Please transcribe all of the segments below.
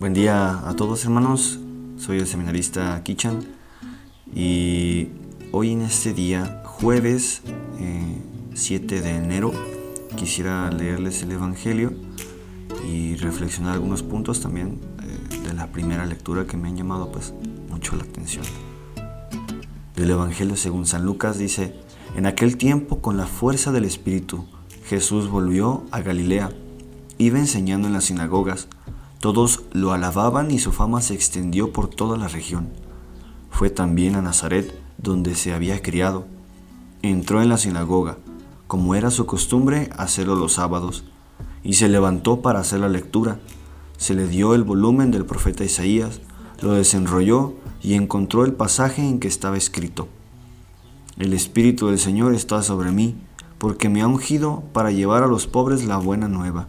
Buen día a todos hermanos, soy el seminarista Kichan y hoy en este día, jueves 7 eh, de enero, quisiera leerles el Evangelio y reflexionar algunos puntos también eh, de la primera lectura que me han llamado pues mucho la atención. Del Evangelio según San Lucas dice, en aquel tiempo con la fuerza del Espíritu, Jesús volvió a Galilea, iba enseñando en las sinagogas, todos lo alababan y su fama se extendió por toda la región. Fue también a Nazaret, donde se había criado. Entró en la sinagoga, como era su costumbre hacerlo los sábados, y se levantó para hacer la lectura. Se le dio el volumen del profeta Isaías, lo desenrolló y encontró el pasaje en que estaba escrito. El Espíritu del Señor está sobre mí, porque me ha ungido para llevar a los pobres la buena nueva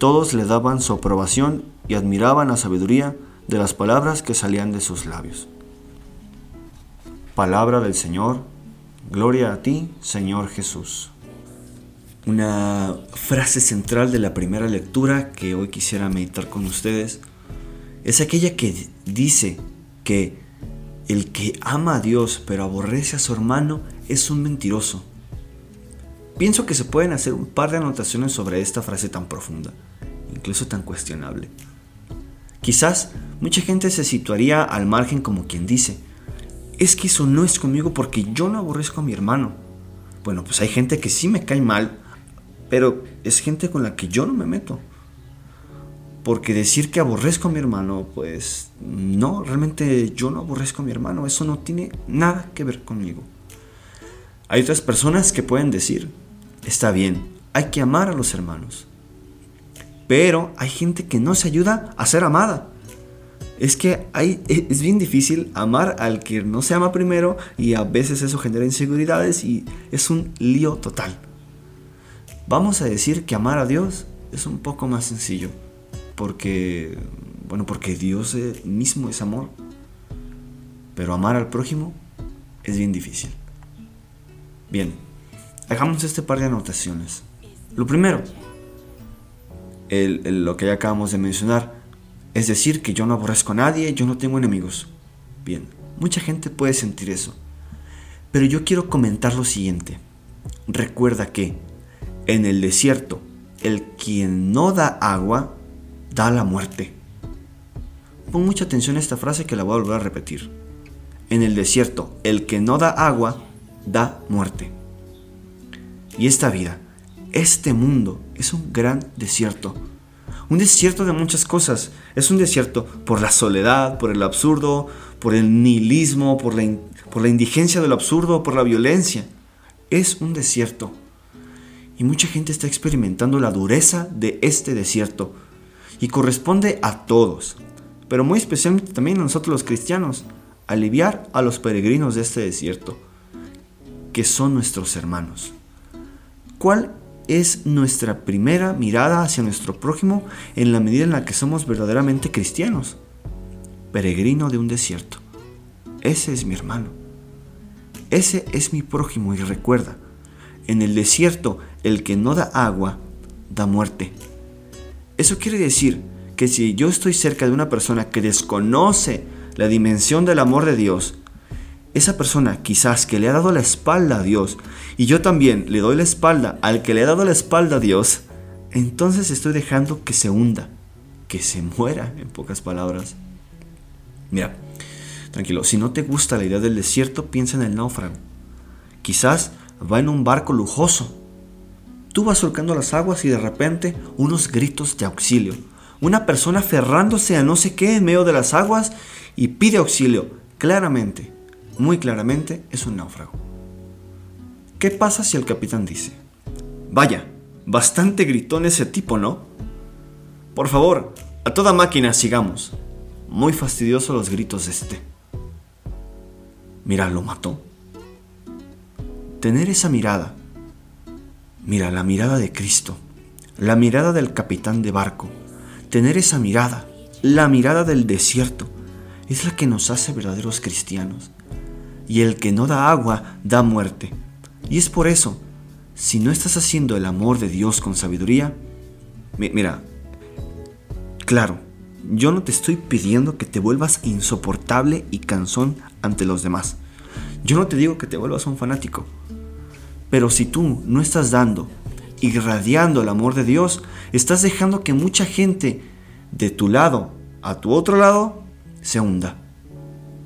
Todos le daban su aprobación y admiraban la sabiduría de las palabras que salían de sus labios. Palabra del Señor, gloria a ti, Señor Jesús. Una frase central de la primera lectura que hoy quisiera meditar con ustedes es aquella que dice que el que ama a Dios pero aborrece a su hermano es un mentiroso. Pienso que se pueden hacer un par de anotaciones sobre esta frase tan profunda, incluso tan cuestionable. Quizás mucha gente se situaría al margen como quien dice, es que eso no es conmigo porque yo no aborrezco a mi hermano. Bueno, pues hay gente que sí me cae mal, pero es gente con la que yo no me meto. Porque decir que aborrezco a mi hermano, pues no, realmente yo no aborrezco a mi hermano, eso no tiene nada que ver conmigo. Hay otras personas que pueden decir, está bien, hay que amar a los hermanos. Pero hay gente que no se ayuda a ser amada. Es que hay, e, es bien difícil amar al que no se ama primero y a veces eso genera inseguridades y es un lío total. Vamos a decir que amar a Dios es un poco más sencillo. Porque, bueno, porque Dios mismo es amor. Pero amar al prójimo es bien difícil. Bien, hagamos este par de anotaciones. Lo primero, lo que ya acabamos de mencionar. Es decir, que yo no aborrezco a nadie, yo no tengo enemigos. Bien, mucha gente puede sentir eso. Pero yo quiero comentar lo siguiente. Recuerda que en el desierto, el quien no da agua, da la muerte. Pon mucha atención a esta frase que la voy a volver a repetir. En el desierto, el que no da agua, da muerte. Y esta vida, este mundo es un gran desierto. Un desierto de muchas cosas. Es un desierto por la soledad, por el absurdo, por el nihilismo, por la, por la indigencia de lo absurdo, por la violencia. Es un desierto. Y mucha gente está experimentando la dureza de este desierto. Y corresponde a todos, pero muy especialmente también a nosotros los cristianos, aliviar a los peregrinos de este desierto, que son nuestros hermanos. ¿Cuál es nuestra primera mirada hacia nuestro prójimo en la medida en la que somos verdaderamente cristianos. Peregrino de un desierto. Ese es mi hermano. Ese es mi prójimo y recuerda, en el desierto el que no da agua, da muerte. Eso quiere decir que si yo estoy cerca de una persona que desconoce la dimensión del amor de Dios, esa persona quizás que le ha dado la espalda a Dios y yo también le doy la espalda al que le ha dado la espalda a Dios, entonces estoy dejando que se hunda, que se muera, en pocas palabras. Mira, Tranquilo, si no te gusta la idea del desierto, piensa en el náufrago. Quizás va en un barco lujoso. Tú vas surcando las aguas y de repente unos gritos de auxilio. Una persona aferrándose a no sé qué en medio de las aguas y pide auxilio. Claramente, muy claramente, es un náufrago. ¿Qué pasa si el capitán dice, vaya, bastante gritón ese tipo, ¿no? Por favor, a toda máquina sigamos. Muy fastidioso los gritos de este. Mira, lo mató. Tener esa mirada. Mira, la mirada de Cristo. La mirada del capitán de barco. Tener esa mirada. La mirada del desierto. Es la que nos hace verdaderos cristianos. Y el que no da agua, da muerte. Y es por eso, si no estás haciendo el amor de Dios con sabiduría, mira, claro, yo no te estoy pidiendo que te vuelvas insoportable y cansón ante los demás. Yo no te digo que te vuelvas un fanático. Pero si tú no estás dando, irradiando el amor de Dios, estás dejando que mucha gente de tu lado a tu otro lado se hunda.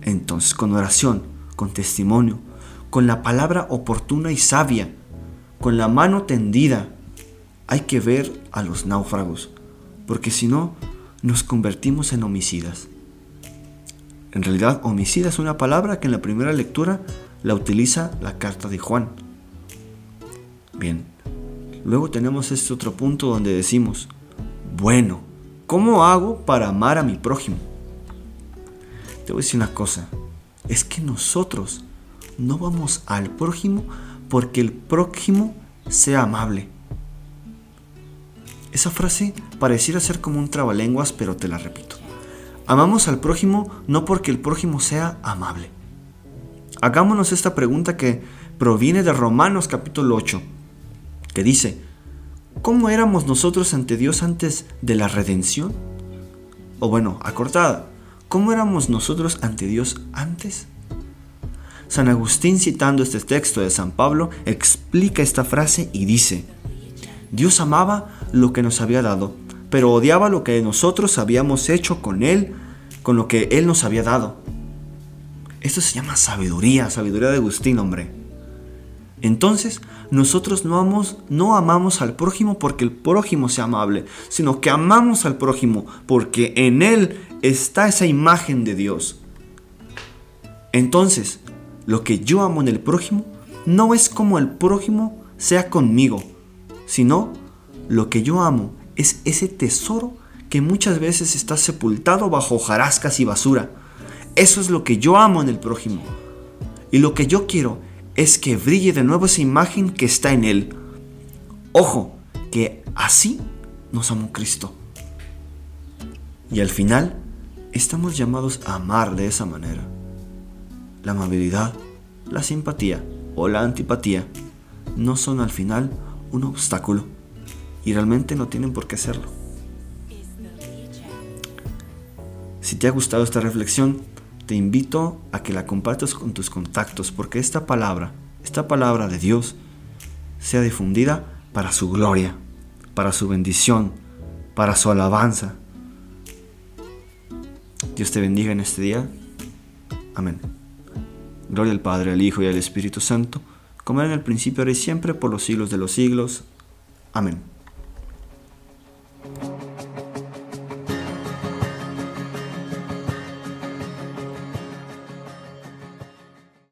Entonces, con oración, con testimonio, con la palabra oportuna y sabia, con la mano tendida, hay que ver a los náufragos, porque si no, nos convertimos en homicidas. En realidad, homicida es una palabra que en la primera lectura la utiliza la carta de Juan. Bien, luego tenemos este otro punto donde decimos, bueno, ¿cómo hago para amar a mi prójimo? Te voy a decir una cosa, es que nosotros no vamos al prójimo porque el prójimo sea amable. Esa frase pareciera ser como un trabalenguas, pero te la repito. Amamos al prójimo no porque el prójimo sea amable. Hagámonos esta pregunta que proviene de Romanos capítulo 8, que dice, ¿cómo éramos nosotros ante Dios antes de la redención? O bueno, acortada, ¿cómo éramos nosotros ante Dios antes? San Agustín citando este texto de San Pablo explica esta frase y dice, Dios amaba lo que nos había dado, pero odiaba lo que nosotros habíamos hecho con Él, con lo que Él nos había dado. Esto se llama sabiduría, sabiduría de Agustín, hombre. Entonces, nosotros no amamos, no amamos al prójimo porque el prójimo sea amable, sino que amamos al prójimo porque en Él está esa imagen de Dios. Entonces, lo que yo amo en el prójimo no es como el prójimo sea conmigo, sino lo que yo amo es ese tesoro que muchas veces está sepultado bajo jarascas y basura. Eso es lo que yo amo en el prójimo. Y lo que yo quiero es que brille de nuevo esa imagen que está en él. Ojo, que así nos amó Cristo. Y al final, estamos llamados a amar de esa manera la amabilidad, la simpatía o la antipatía no son al final un obstáculo y realmente no tienen por qué serlo. Si te ha gustado esta reflexión, te invito a que la compartas con tus contactos porque esta palabra, esta palabra de Dios, sea difundida para su gloria, para su bendición, para su alabanza. Dios te bendiga en este día. Amén. Gloria al Padre, al Hijo y al Espíritu Santo, como era en el principio, ahora y siempre, por los siglos de los siglos. Amén.